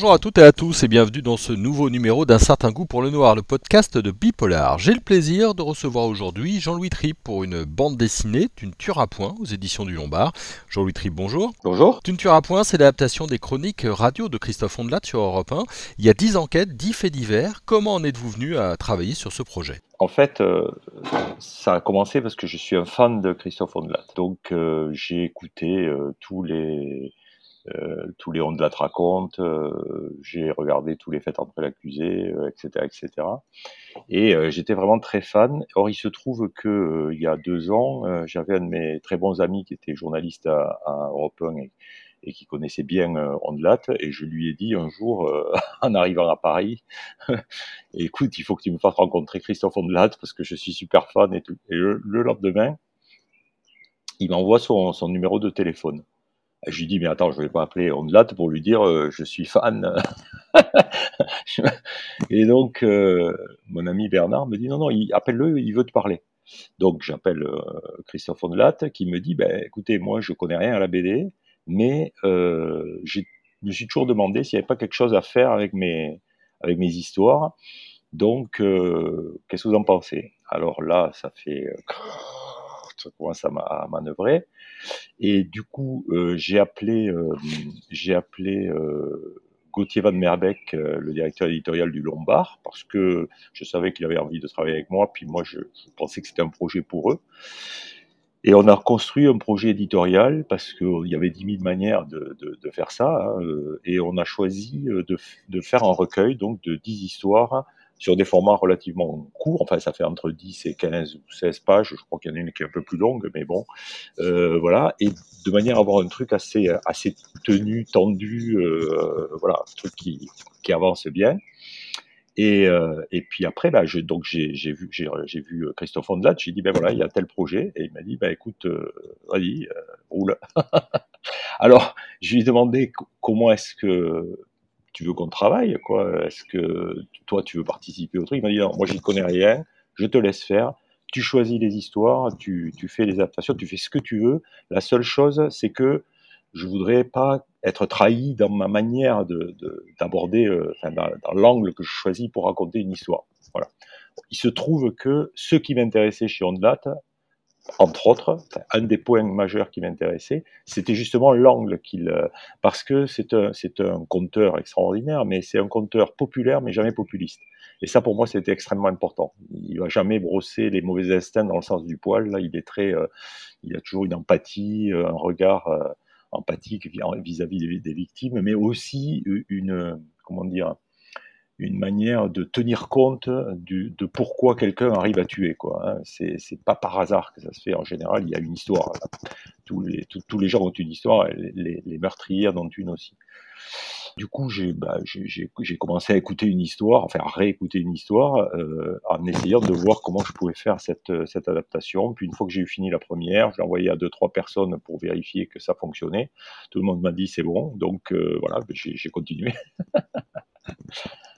Bonjour à toutes et à tous et bienvenue dans ce nouveau numéro d'un certain goût pour le noir, le podcast de Bipolar. J'ai le plaisir de recevoir aujourd'hui Jean-Louis Tripp pour une bande dessinée, d'une tueur à point aux éditions du Lombard. Jean-Louis Tripp, bonjour. Bonjour. Une tueur à point, c'est l'adaptation des chroniques radio de Christophe Ondelat sur Europe 1. Il y a 10 enquêtes, 10 faits divers. Comment en êtes-vous venu à travailler sur ce projet? En fait, euh, ça a commencé parce que je suis un fan de Christophe Ondelat. Donc euh, j'ai écouté euh, tous les tous les de la raconte, euh, j'ai regardé tous les faits entre l'accusé, etc., euh, etc. Et j'étais vraiment très fan. Or, il se trouve que il y a deux ans, j'avais un de mes très bons amis qui était journaliste à, à Europe 1 et, qui connaissait bien euh, Ondelat, et je lui ai dit un jour, en arrivant à Paris, écoute, il faut que tu me fasses rencontrer Christophe Ondelat parce que je suis super fan et tout. Et le, lendemain, il m'envoie son, son numéro de téléphone. Je lui dis, mais attends, je vais pas appeler Ondelat pour lui dire, euh, je suis fan. et donc, euh, mon ami Bernard me dit, non, non, appelle-le, il veut te parler. Donc, j'appelle euh, Christophe Ondelat qui me dit, ben, écoutez, moi, je connais rien à la BD, mais je me suis toujours demandé s'il n'y avait pas quelque chose à faire avec mes, avec mes histoires. Donc, qu'est-ce que vous en pensez? Alors là, ça fait ça commence à manœuvrer. Et du coup, euh, j'ai appelé, euh, j'ai appelé euh, Gauthier Van Merbeck, le directeur éditorial du Lombard, parce que je savais qu'il avait envie de travailler avec moi, puis moi, je, pensais que c'était un projet pour eux. Et on a construit un projet éditorial parce qu'il y avait dix mille manières de faire ça, hein, et on a choisi de, de, faire un recueil donc de dix histoires sur des formats relativement courts, enfin ça fait entre 10 et 15 ou 16 pages, je crois qu'il y en a une qui est un peu plus longue, mais bon, euh, voilà, et de manière à avoir un truc assez, assez tenu, tendu, euh, voilà, un truc qui, qui avance bien. Et, euh, et puis après, bah, je, donc j'ai, j'ai vu, j'ai, vu Christophe Ondelat, j'ai dit ben voilà, il y a tel projet, et il m'a dit ben écoute, euh, vas-y, euh, roule. Alors, je lui ai demandé comment est-ce que tu veux qu'on travaille quoi Est-ce que toi tu veux participer au truc? Il m'a dit non, moi j'y connais rien, je te laisse faire. Tu choisis les histoires, tu, tu fais les adaptations, tu fais ce que tu veux. La seule chose, c'est que je voudrais pas être trahi dans ma manière de, d'aborder, euh, enfin, dans, dans l'angle que je choisis pour raconter une histoire. Voilà. Il se trouve que ce qui m'intéressait chez Ondelat, entre autres, un des points majeurs qui m'intéressait, c'était justement l'angle qu'il, euh, parce que c'est un, c'est un conteur extraordinaire, mais c'est un conteur populaire, mais jamais populiste. Et ça, pour moi, c'était extrêmement important. Il va jamais brosser les mauvais instincts dans le sens du poil. Là, il est très, euh, il a toujours une empathie, euh, un regard empathique vis-à-vis des, des, victimes, mais aussi une, comment dire, une manière de tenir compte de pourquoi quelqu'un arrive à tuer. Quoi, hein. C'est, pas par hasard que ça se fait. En général, il y a une histoire. Tous les, tous, les gens ont une histoire, les, les, meurtriers en ont une aussi. Du coup, j'ai, bah, commencé à écouter une histoire, enfin à réécouter une histoire, euh, en essayant de voir comment je pouvais faire cette, cette adaptation. Puis une fois que j'ai eu fini la première, je l'ai envoyé à deux trois personnes pour vérifier que ça fonctionnait. Tout le monde m'a dit c'est bon, donc euh, voilà, j'ai continué.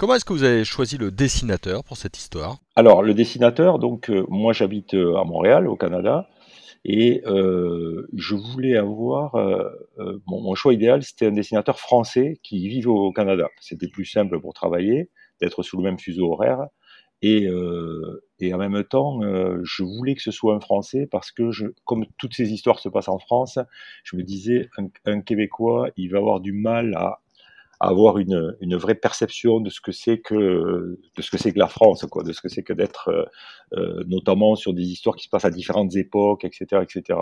Comment est-ce que vous avez choisi le dessinateur pour cette histoire? Alors, le dessinateur, donc, euh, moi j'habite euh, à Montréal, au Canada, et euh, je voulais avoir. mon, choix idéal, c'était un dessinateur français qui vive au Canada. C'était plus simple pour travailler, d'être sous le même fuseau horaire. Et, en même temps, je voulais que ce soit un Français parce que, comme toutes ces histoires se passent en France, je me disais, un Québécois, il va avoir du mal à avoir une, une vraie perception de ce que c'est que de ce que c'est que la France, quoi, de ce que c'est que d'être euh, euh, notamment sur des histoires qui se passent à différentes époques, etc., etc.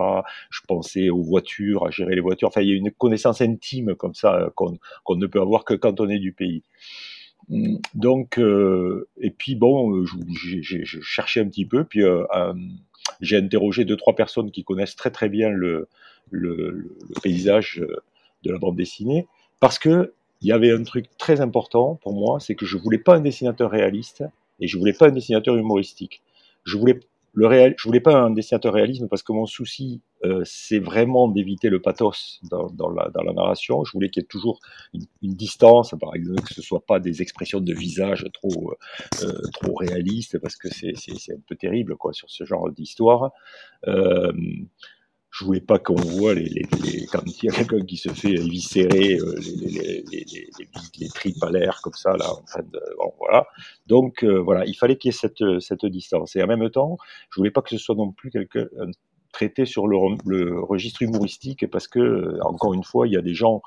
Je pensais aux voitures, à gérer les voitures. Enfin, il y a une connaissance intime comme ça euh, qu'on qu'on ne peut avoir que quand on est du pays. Donc, euh, et puis bon, j'ai cherché un petit peu, puis euh, j'ai interrogé deux trois personnes qui connaissent très très bien le, le, le paysage de la bande dessinée, parce que il y avait un truc très important pour moi, c'est que je voulais pas un dessinateur réaliste et je voulais pas un dessinateur humoristique. Je voulais le réel, je voulais pas un dessinateur réalisme parce que mon souci, euh, c'est vraiment d'éviter le pathos dans, dans, la, dans, la, narration. Je voulais qu'il y ait toujours une, distance, par exemple, que ce soit pas des expressions de visage trop euh, trop réalistes parce que c'est un peu terrible quoi sur ce genre d'histoire. Euh, je voulais pas qu'on voit les, les, les, quand il y a quelqu'un qui se fait éviscérer euh, les, les, les, tripes à l'air comme ça là en bon, voilà. Donc euh, voilà il fallait qu'il y ait cette cette distance. Et en même temps je voulais pas que ce soit non plus quelqu'un traité sur le, le, registre humoristique parce que encore une fois il y a des gens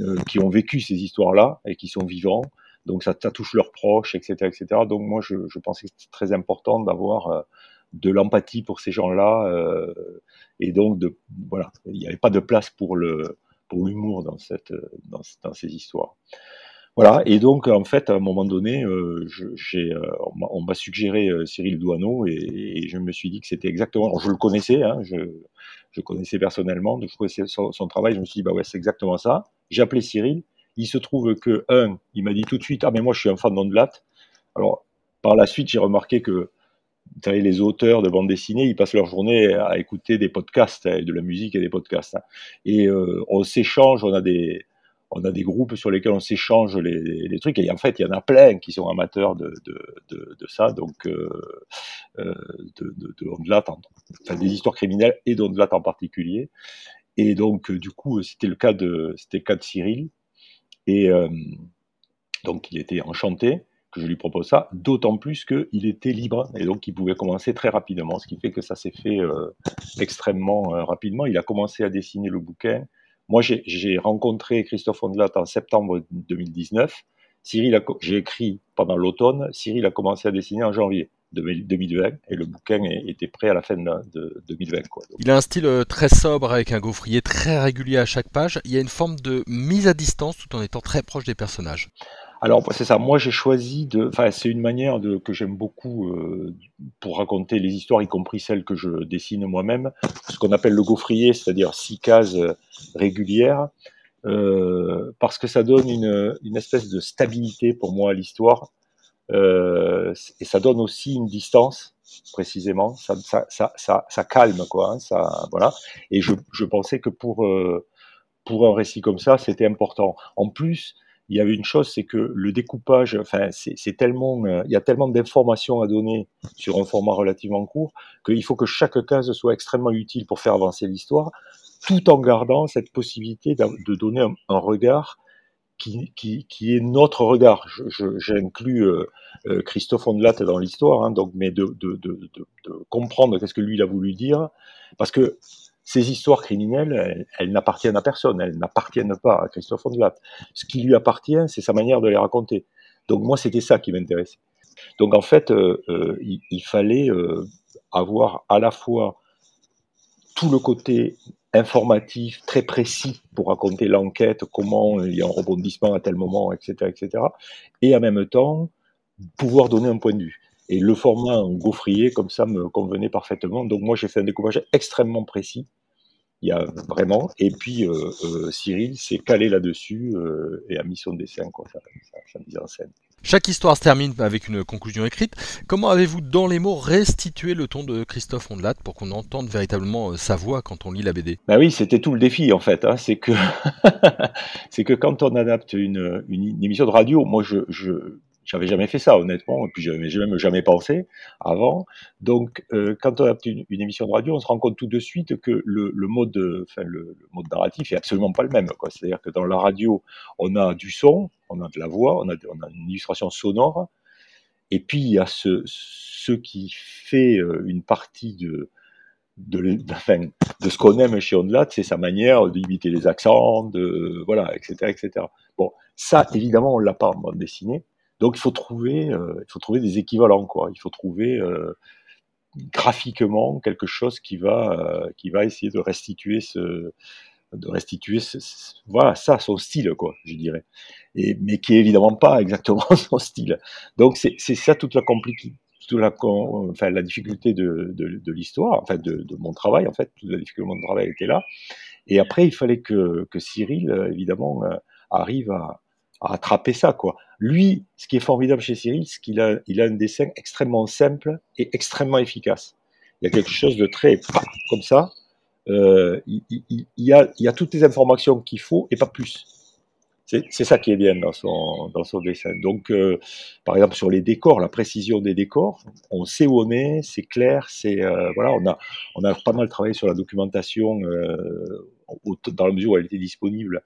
euh, qui ont vécu ces histoires là et qui sont vivants. Donc ça, ça touche leurs proches etc etc donc moi je, je pensais que c'était très important d'avoir euh, de l'empathie pour ces gens-là euh, et donc de voilà il n'y avait pas de place pour le pour l'humour dans cette dans, ces histoires. Voilà et donc en fait à un moment donné euh, euh, on m'a suggéré euh, Cyril Douaneau et, et, je me suis dit que c'était exactement alors je le connaissais hein, je je connaissais personnellement je connaissais son, son, travail je me suis dit bah ouais c'est exactement ça. J'ai appelé Cyril. Il se trouve que un il m'a dit tout de suite ah mais moi je suis un fan d'Ondelat alors par la suite j'ai remarqué que vous savez, les auteurs de bande dessinée, ils passent leur journée à écouter des podcasts, hein, de la musique et des podcasts. Hein. Et euh, on s'échange, on a des, on a des groupes sur lesquels on s'échange les, les, trucs. Et en fait, il y en a plein qui sont amateurs de, de, de, de ça, donc euh, euh, de, de, de enfin, des histoires criminelles et d'Ondelat en particulier. Et donc, du coup, c'était le cas de, c'était le cas de Cyril. Et euh, donc, il était enchanté je lui propose ça, d'autant plus qu'il était libre et donc il pouvait commencer très rapidement, ce qui fait que ça s'est fait euh, extrêmement euh, rapidement. Il a commencé à dessiner le bouquin. Moi, j'ai rencontré Christophe Ondelat en septembre 2019. Cyril, j'ai écrit pendant l'automne. Cyril a commencé à dessiner en janvier. 2020 et le bouquin était prêt à la fin de 2020. Quoi. Il a un style euh, très sobre avec un gaufrier très régulier à chaque page. Il y a une forme de mise à distance tout en étant très proche des personnages. Alors c'est ça. Moi j'ai choisi de. Enfin c'est une manière de que j'aime beaucoup euh, pour raconter les histoires, y compris celles que je dessine moi-même. Ce qu'on appelle le gaufrier, c'est-à-dire six cases euh, régulières, euh, parce que ça donne une, une espèce de stabilité pour moi à l'histoire, euh, et ça donne aussi une distance précisément. Ça, ça, ça, ça, calme quoi. Hein, ça voilà. Et je, je pensais que pour euh, pour un récit comme ça, c'était important. En plus il y avait une chose, c'est que le découpage, enfin, c'est tellement, euh, il y a tellement d'informations à donner sur un format relativement court qu'il faut que chaque case soit extrêmement utile pour faire avancer l'histoire, tout en gardant cette possibilité de donner un, regard qui, est notre regard. J'inclus euh, euh, Christophe Ondelat dans l'histoire, hein, donc, mais de, de comprendre qu'est-ce que lui il a voulu dire, parce que ces histoires criminelles, elles, n'appartiennent à personne, elles n'appartiennent pas à Christophe Ondelat. Ce qui lui appartient, c'est sa manière de les raconter. Donc moi, c'était ça qui m'intéressait. Donc en fait, euh, euh, il, fallait euh, avoir à la fois tout le côté informatif très précis pour raconter l'enquête, comment il y a un rebondissement à tel moment, etc., etc., et en même temps pouvoir donner un point de vue. Et le format gaufrier, comme ça, me convenait parfaitement. Donc moi, j'ai fait un découpage extrêmement précis. Il y a vraiment. Et puis euh, euh, Cyril s'est calé là-dessus euh, et a mis son dessin, quoi, mise en scène. Chaque histoire se termine avec une conclusion écrite. Comment avez-vous, dans les mots, restitué le ton de Christophe Ondelat pour qu'on entende véritablement sa voix quand on lit la BD Ben oui, c'était tout le défi en fait. Hein. C'est que c'est que quand on adapte une, une, une, émission de radio, moi je, je j'avais jamais fait ça, honnêtement, et puis je n'avais même jamais pensé avant. Donc, euh, quand on a une, émission de radio, on se rend compte tout de suite que le, mode, le, mode narratif est absolument pas le même. C'est-à-dire que dans la radio, on a du son, on a de la voix, on a, on a une illustration sonore, et puis il y a ce, qui fait euh, une partie de, de ce qu'on aime chez Ondelat, c'est sa manière d'imiter les accents, de voilà, etc., etc. Bon, ça évidemment on l'a pas en bande dessinée. Donc il faut trouver, euh, il faut trouver des équivalents quoi. Il faut trouver euh, graphiquement quelque chose qui va, euh, qui va essayer de restituer ce, de restituer voilà ça son style quoi, je dirais. Et mais qui est évidemment pas exactement son style. Donc c'est ça toute la toute la, enfin, la difficulté de, de, l'histoire, enfin de, de, mon travail, en fait, toute la difficulté de mon travail était là. Et après, il fallait que, que Cyril, évidemment, arrive à, à attraper ça, quoi. Lui, ce qui est formidable chez Cyril, c'est qu'il a, il a un dessin extrêmement simple et extrêmement efficace. Il y a quelque chose de très comme ça. Euh, il, il, il, y a, il a toutes les informations qu'il faut et pas plus. c'est ça qui est bien dans son, dans son dessin. Donc, euh, par exemple, sur les décors, la précision des décors, on sait où on est, c'est clair, c'est euh, voilà, on a, on a pas mal travaillé sur la documentation euh, dans la mesure où elle était disponible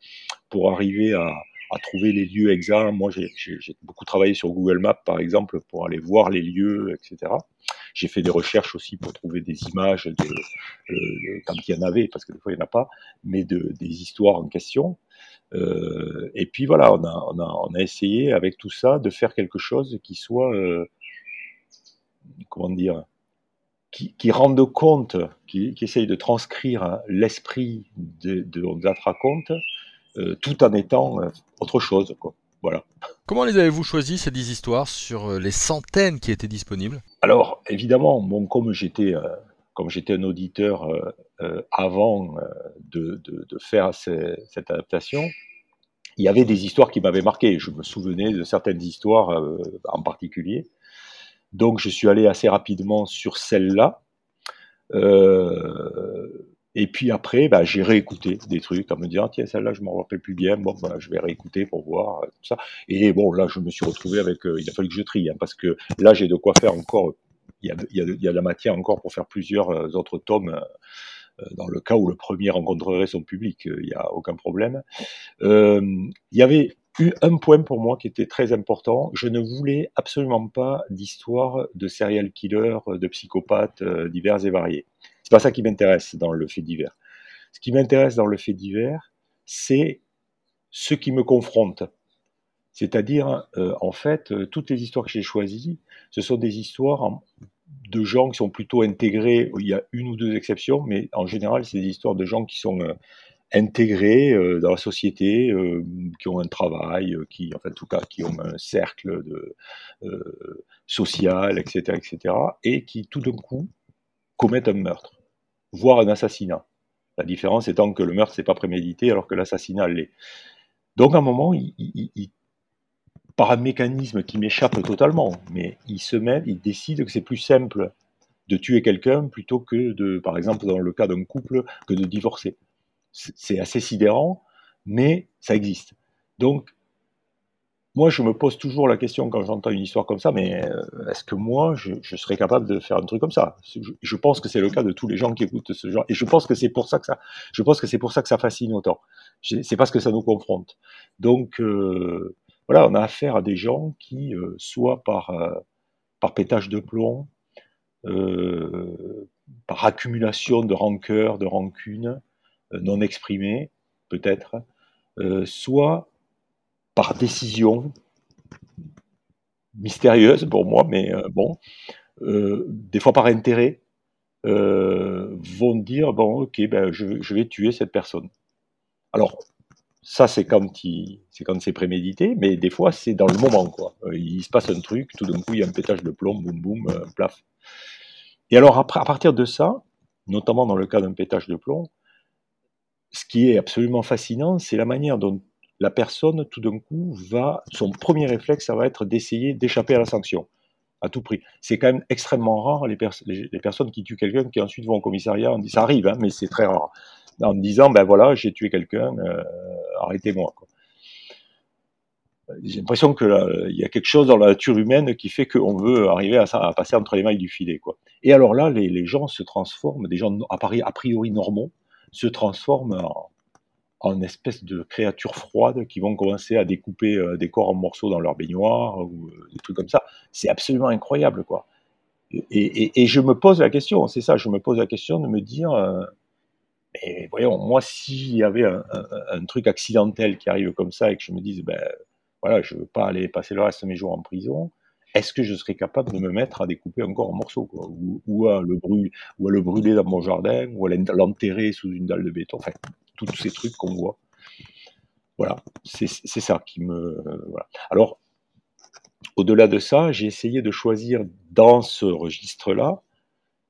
pour arriver à, à trouver les lieux exacts. Moi, j'ai beaucoup travaillé sur Google Maps, par exemple, pour aller voir les lieux, etc. J'ai fait des recherches aussi pour trouver des images de, de, quand il y en avait, parce que des fois il n'y en a pas, mais de, des histoires en question. Euh, et puis voilà, on a, essayé avec tout ça de faire quelque chose qui soit, euh, comment dire, qui, qui rende compte, qui, qui essaye de transcrire l'esprit de, de On euh, tout en étant euh, autre chose. Quoi. Voilà. Comment les avez-vous choisis ces 10 histoires sur euh, les centaines qui étaient disponibles? Alors, évidemment, bon, comme j'étais comme j'étais un auditeur euh, euh, avant euh, de, de, de, faire cette adaptation, il y avait des histoires qui m'avaient marqué. Je me souvenais de certaines histoires en particulier. Donc je suis allé assez rapidement sur celle-là. Et puis après, bah, j'ai réécouté des trucs en me disant tiens celle-là je m'en rappelle plus bien. Bon, bah, je vais réécouter pour voir tout ça. Et bon là je me suis retrouvé avec. il a fallu que je trie hein, parce que là j'ai de quoi faire encore il y, a, a, il y a de la matière encore pour faire plusieurs euh, autres tomes euh, dans le cas où le premier rencontrerait son public, euh, il n'y a aucun problème. Euh, il y avait eu un point pour moi qui était très important. Je ne voulais absolument pas d'histoire de serial killers, de psychopathes divers et variés. C'est pas ça qui m'intéresse dans le fait divers. Ce qui m'intéresse dans le fait divers, c'est ce qui me confronte. C'est-à-dire, euh, en fait, euh, toutes les histoires que j'ai choisies, ce sont des histoires de gens qui sont plutôt intégrés. Il y a une ou deux exceptions, mais en général, c'est des histoires de gens qui sont euh, intégrés dans la société, qui ont un travail, qui, en fait, en tout cas, qui ont un cercle social, etc., etc., et qui, tout d'un coup, commettent un meurtre, voire un assassinat. La différence étant que le meurtre, c'est pas prémédité, alors que l'assassinat l'est. Donc, à un moment, par un mécanisme qui m'échappe totalement, mais il se met, il décide que c'est plus simple de tuer quelqu'un plutôt que de, par exemple, dans le cas d'un couple, que de divorcer. C'est assez sidérant, mais ça existe. Donc, moi, je me pose toujours la question quand j'entends une histoire comme ça, mais euh, est-ce que moi, je, serais capable de faire un truc comme ça? Je, pense que c'est le cas de tous les gens qui écoutent ce genre, et je pense que c'est pour ça que ça, je pense que c'est pour ça que ça fascine autant. C'est parce que ça nous confronte. Donc, euh, voilà, on a affaire à des gens qui, euh, soit par, euh, par pétage de plomb, euh, par accumulation de rancœur, de rancune non exprimée, peut-être, soit par décision mystérieuse pour moi, mais bon, des fois par intérêt, vont dire bon, ok, ben je, vais tuer cette personne. Alors, ça c'est quand c'est prémédité, mais des fois c'est dans le moment quoi. Euh, il se passe un truc, tout d'un coup il y a un pétage de plomb, boum boum, euh, plaf. Et alors à partir de ça, notamment dans le cas d'un pétage de plomb, ce qui est absolument fascinant, c'est la manière dont la personne tout d'un coup va, son premier réflexe, ça va être d'essayer d'échapper à la sanction à tout prix. C'est quand même extrêmement rare les, personnes qui tuent quelqu'un qui ensuite vont au commissariat. Ça arrive, hein, mais c'est très rare en disant ben voilà j'ai tué quelqu'un euh, arrêtez-moi j'ai l'impression que il y a quelque chose dans la nature humaine qui fait qu'on veut arriver à, à, passer entre les mailles du filet et alors là les, les gens se transforment des gens a priori normaux se transforment en, en espèces de créatures froides qui vont commencer à découper euh, des corps en morceaux dans leur baignoire ou euh, des trucs comme ça. C'est absolument incroyable, quoi. Et, je me pose la question, c'est ça, je me pose la question de me dire, mais voyons, moi, s'il y avait un, truc accidentel qui arrive comme ça et que je me dise, ben voilà, je veux pas aller passer le reste de mes jours en prison, est-ce que je serais capable de me mettre à découper encore en morceaux, ou, à le brûler, ou à le brûler dans mon jardin, ou à l'enterrer sous une dalle de béton, enfin, tous ces trucs qu'on voit. Voilà, c'est ça qui me. voilà. Alors, au-delà de ça, j'ai essayé de choisir dans ce registre-là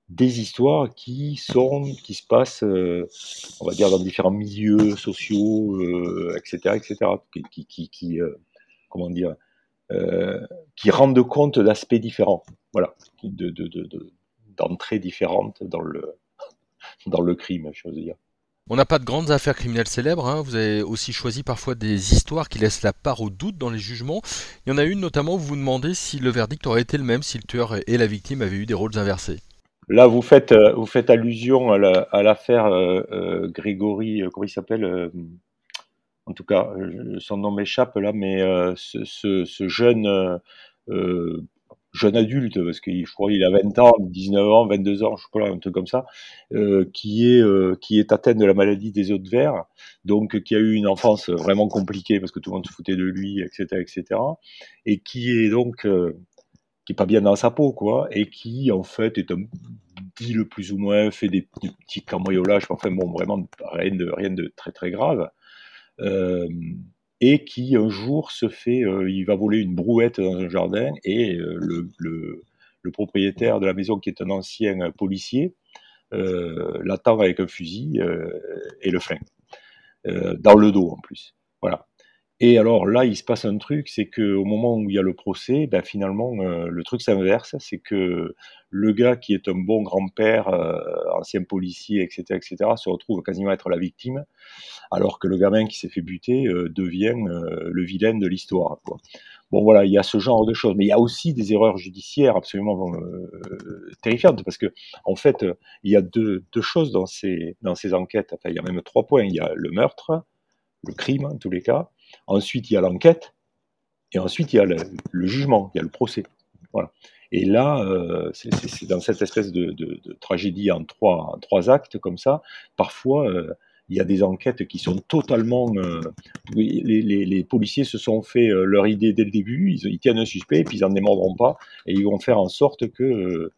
des histoires qui sont, qui se passent, euh, on va dire, dans différents milieux sociaux, etc., etc., euh, dire, euh, qui rendent compte d'aspects différents, voilà, de, d'entrées différentes dans le, dans le crime, je veux dire. On n'a pas de grandes affaires criminelles célèbres, hein. vous avez aussi choisi parfois des histoires qui laissent la part au doute dans les jugements. Il y en a une notamment où vous vous demandez si le verdict aurait été le même si le tueur et la victime avaient eu des rôles inversés. Là, vous faites, euh, allusion à l'affaire euh, euh, Grégory, comment il s'appelle En tout cas, son nom m'échappe là, mais ce, jeune jeune adulte, parce qu'il je qu'il a 20 ans, 19 ans, 22 ans, je crois, un truc comme ça, euh, qui, est, euh, qui est atteint de la maladie des de verre, donc qui a eu une enfance vraiment compliquée parce que tout le monde se foutait de lui, etc., etc., et qui est donc euh, qui est pas bien dans sa peau, quoi, et qui en fait est un dit le plus ou moins, fait des, petits cambriolages, enfin bon, vraiment rien de, rien de très très grave. Et qui un jour se fait, euh, il va voler une brouette dans un jardin et euh, le, propriétaire de la maison, qui est un ancien policier, euh, l'attend avec un fusil et le flingue dans le dos en plus. Voilà. Et alors là, il se passe un truc, c'est qu'au moment où il y a le procès, ben finalement, le truc s'inverse, c'est que le gars qui est un bon grand-père, ancien policier, etc., etc., se retrouve quasiment à être la victime, alors que le gamin qui s'est fait buter euh, devient euh, le vilain de l'histoire. Bon voilà, il y a ce genre de choses, mais il y a aussi des erreurs judiciaires absolument euh, terrifiantes parce que en fait, il y a deux, choses dans ces dans ces enquêtes. Enfin, il y a même trois points. Il y a le meurtre, le crime en tous les cas. Ensuite, il y a l'enquête, et ensuite il y a le, jugement, il y a le procès. Voilà. Et là, c'est dans cette espèce de, tragédie en trois, actes comme ça. Parfois, il y a des enquêtes qui sont totalement. Euh, les, policiers se sont fait euh, leur idée dès le début, ils, tiennent un suspect, puis ils n'en démordront pas, et ils vont faire en sorte que.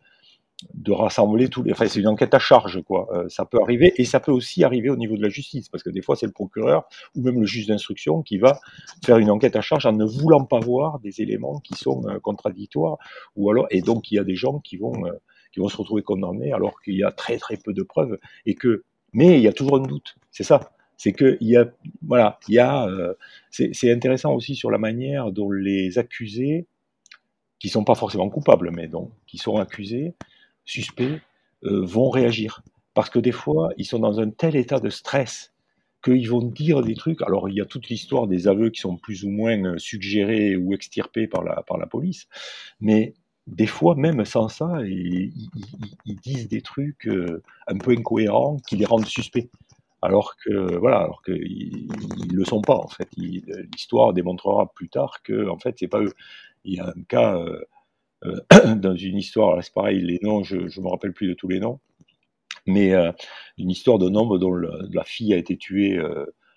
Euh, de rassembler tous les. Enfin, c'est une enquête à charge, quoi. ça peut arriver, et ça peut aussi arriver au niveau de la justice, parce que des fois, c'est le procureur ou même le juge d'instruction qui va faire une enquête à charge en ne voulant pas voir des éléments qui sont contradictoires, ou alors. Et donc, il y a des gens qui vont. qui vont se retrouver condamnés alors qu'il y a très très peu de preuves et que mais il y a toujours un doute. C'est ça. C'est que il y a, voilà, il y a. Euh, c'est intéressant aussi sur la manière dont les accusés, qui sont pas forcément coupables, mais donc qui sont accusés, suspects, euh, vont réagir. Parce que des fois, ils sont dans un tel état de stress qu'ils vont dire des trucs. Alors, il y a toute l'histoire des aveux qui sont plus ou moins suggérés ou extirpés par la, par la police, mais des fois, même sans ça, ils, disent des trucs euh, un peu incohérents qui les rendent suspects. Alors que, voilà, alors qu'ils ne le sont pas, en fait. L'histoire démontrera plus tard que, en fait, c'est pas eux. Il y a un cas, euh, dans une histoire, c'est pareil, les noms, je ne me rappelle plus de tous les noms, mais une histoire d'un homme dont la fille a été tuée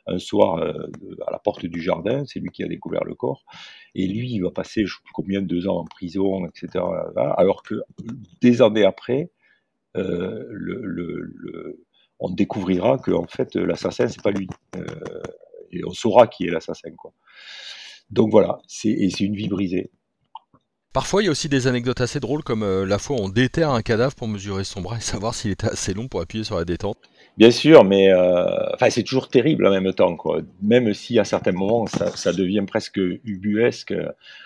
un soir euh, à la porte du jardin, c'est lui qui a découvert le corps, et lui, il va passer combien deux ans en prison, etc. Alors que des années après, euh, on découvrira que en fait l'assassin c'est pas lui, euh, et on saura qui est l'assassin. Donc voilà, c'est une vie brisée. Parfois, il y a aussi des anecdotes assez drôles, comme la fois où on déterre un cadavre pour mesurer son bras et savoir s'il était assez long pour appuyer sur la détente. Bien sûr, mais euh, c'est toujours terrible en même temps, quoi. Même si à certains moments ça, devient presque ubuesque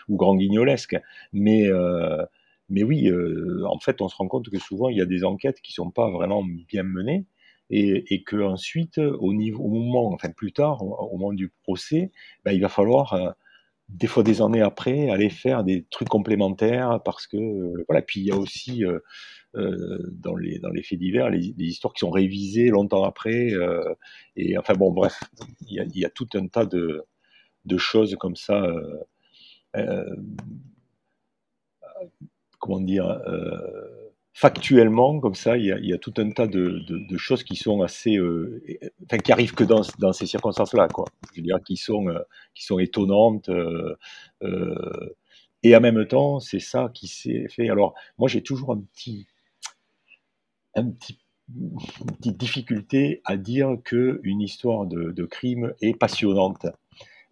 ou grand guignolesque. Mais, euh, mais oui, euh, en fait, on se rend compte que souvent il y a des enquêtes qui sont pas vraiment bien menées et, et que ensuite, au niveau, au moment, enfin plus tard, au, moment du procès, ben, il va falloir euh, des fois des années après aller faire des trucs complémentaires parce que voilà. Puis il y a aussi euh, dans, les, dans les faits divers, les, histoires qui sont révisées longtemps après. Euh, et enfin bon, bref, il y a, y a, tout un tas de, de choses comme ça. Euh, euh comment dire factuellement, comme ça, il y, a, tout un tas de, choses qui sont assez, euh, enfin, qui arrivent que dans, ces circonstances-là, quoi. Je veux dire, qui sont, euh, qui sont étonnantes. Euh, et en même temps, c'est ça qui s'est fait. Alors, moi, j'ai toujours un petit, un petit, une petite difficulté à dire qu'une histoire de, de, crime est passionnante.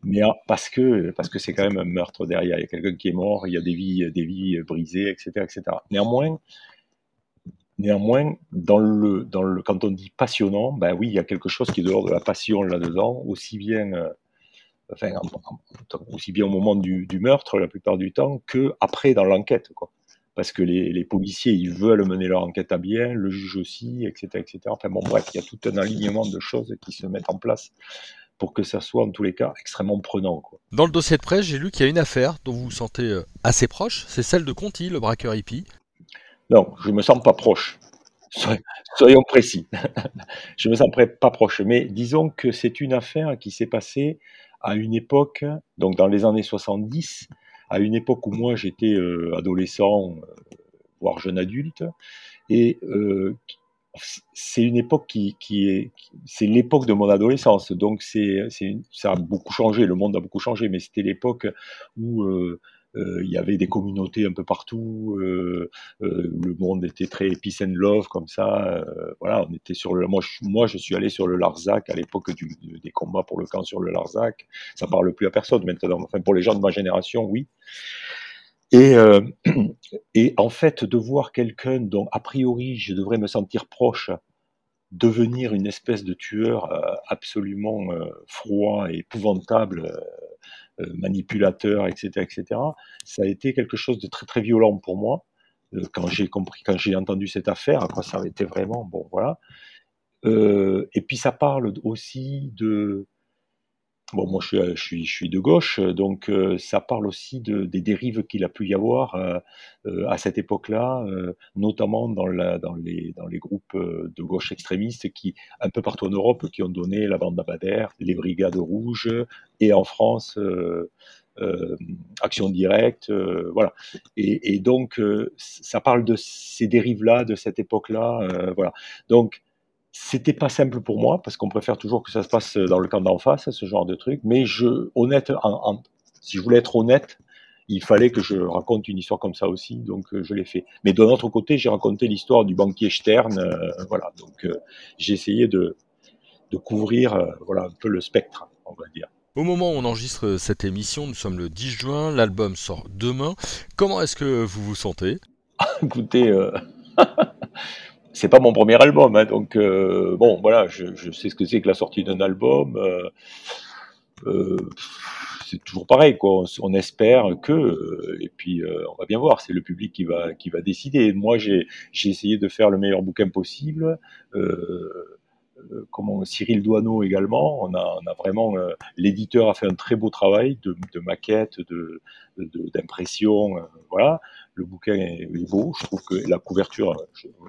Mais ah, parce que parce que c'est quand même un meurtre derrière. Il y a quelqu'un qui est mort, il y a des vies, des vies brisées, etc., etc. Néanmoins, néanmoins, dans le, quand on dit passionnant, ben oui, il y a quelque chose qui est de l'ordre de la passion là-dedans, aussi bien, euh, aussi bien au moment du, meurtre la plupart du temps que après dans l'enquête, quoi parce que les, policiers, ils veulent mener leur enquête à bien, le juge aussi, etc., etc. Enfin bon, bref, il y a tout un alignement de choses qui se mettent en place pour que ça soit en tous les cas extrêmement prenant. Dans le dossier de presse, j'ai lu qu'il y a une affaire dont vous vous sentez euh, assez proche, c'est celle de Conti, le braqueur hippie. Non, je me sens pas proche. Soyons précis. je me sens pas proche, mais disons que c'est une affaire qui s'est passée à une époque, donc dans les années 70, à une époque où moi j'étais euh, adolescent, euh, voire jeune adulte, et euh, c'est une époque qui, qui est, c'est l'époque de mon adolescence, donc c'est, ça a beaucoup changé, le monde a beaucoup changé, mais c'était l'époque où il y avait des communautés un peu partout. Euh, euh, le monde était très peace and love comme ça. voilà, on était sur le. Moi, je, moi, je suis allé sur le Larzac à l'époque des combats pour le camp sur le Larzac. Ça parle plus à personne maintenant. Enfin, pour les gens de ma génération, oui. Et, et en fait, de voir quelqu'un dont a priori je devrais me sentir proche devenir une espèce de tueur absolument froid et épouvantable euh, manipulateur, etc., etc. Ça a été quelque chose de très très violent pour moi euh, quand j'ai compris, quand j'ai entendu cette affaire, quoi ça avait été vraiment bon, voilà. Euh, et puis ça parle aussi de Bon, moi, je suis, je suis, de gauche, donc euh, ça parle aussi de, des dérives qu'il a pu y avoir euh, euh, à cette époque-là, notamment dans, la, dans, les, dans les groupes de gauche extrémistes qui, un peu partout en Europe, qui ont donné la bande d'Abadère, les brigades rouges, et en France, Action Directe, voilà. Et, et donc, ça parle de ces dérives-là, de cette époque-là, voilà. Donc, c'était pas simple pour moi parce qu'on préfère toujours que ça se passe dans le camp d'en face, ce genre de truc. Mais je, honnête, en, si je voulais être honnête, il fallait que je raconte une histoire comme ça aussi, donc euh, je l'ai fait. Mais de l'autre côté, j'ai raconté l'histoire du banquier Stern, euh, voilà. Donc euh, j'ai essayé de, de couvrir, voilà, un peu le spectre, on va dire. Au moment où on enregistre cette émission, nous sommes le 10 juin, l'album sort demain. Comment est-ce que vous vous sentez? Écoutez, c'est pas mon premier album, hein, donc euh, bon, voilà, je, sais ce que c'est que la sortie d'un album. Euh, euh, c'est toujours pareil, quoi. On, espère que, et puis on va bien voir. C'est le public qui va qui va décider. Moi, j'ai essayé de faire le meilleur bouquin possible. Comment Cyril Douaneau également. On a, on a vraiment l'éditeur a fait un très beau travail de, de maquette, de d'impression, voilà le bouquin est, beau. Je trouve que la couverture,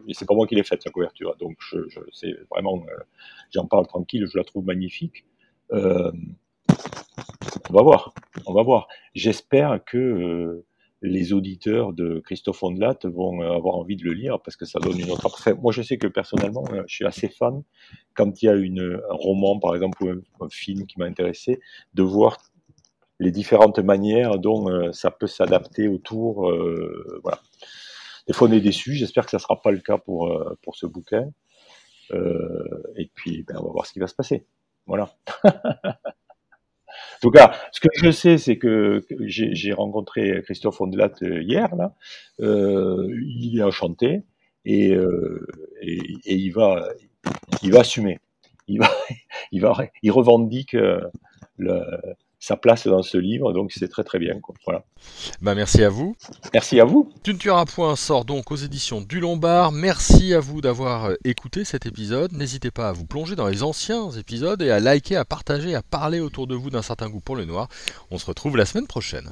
et c'est pas moi qui l'ai faite, la couverture, donc je, c'est vraiment, euh, j'en parle tranquille, je la trouve magnifique. Euh, on va voir, on va voir. J'espère que euh, les auditeurs de Christophe Ondelat vont avoir envie de le lire parce que ça donne une autre. Enfin, moi, je sais que personnellement, je suis assez fan quand il y a une, un roman, par exemple, ou un film qui m'a intéressé, de voir les différentes manières dont euh, ça peut s'adapter autour. Euh, voilà. Des fois, on est déçu. J'espère que ça ne sera pas le cas pour, euh, pour ce bouquin. et puis, ben, on va voir ce qui va se passer. Voilà. en tout cas, ce que je sais, c'est que j'ai rencontré Christophe Ondelat hier. Là. il est enchanté et, et, et, il va, il va assumer. Il va, il va, il revendique le, sa place dans ce livre, donc c'est très très bien. Quoi. Voilà. Bah, merci à vous. Merci à vous. Tu ne tueras point sort donc aux éditions du Lombard. Merci à vous d'avoir euh, écouté cet épisode. N'hésitez pas à vous plonger dans les anciens épisodes et à liker, à partager, à parler autour de vous d'un certain goût pour le noir. On se retrouve la semaine prochaine.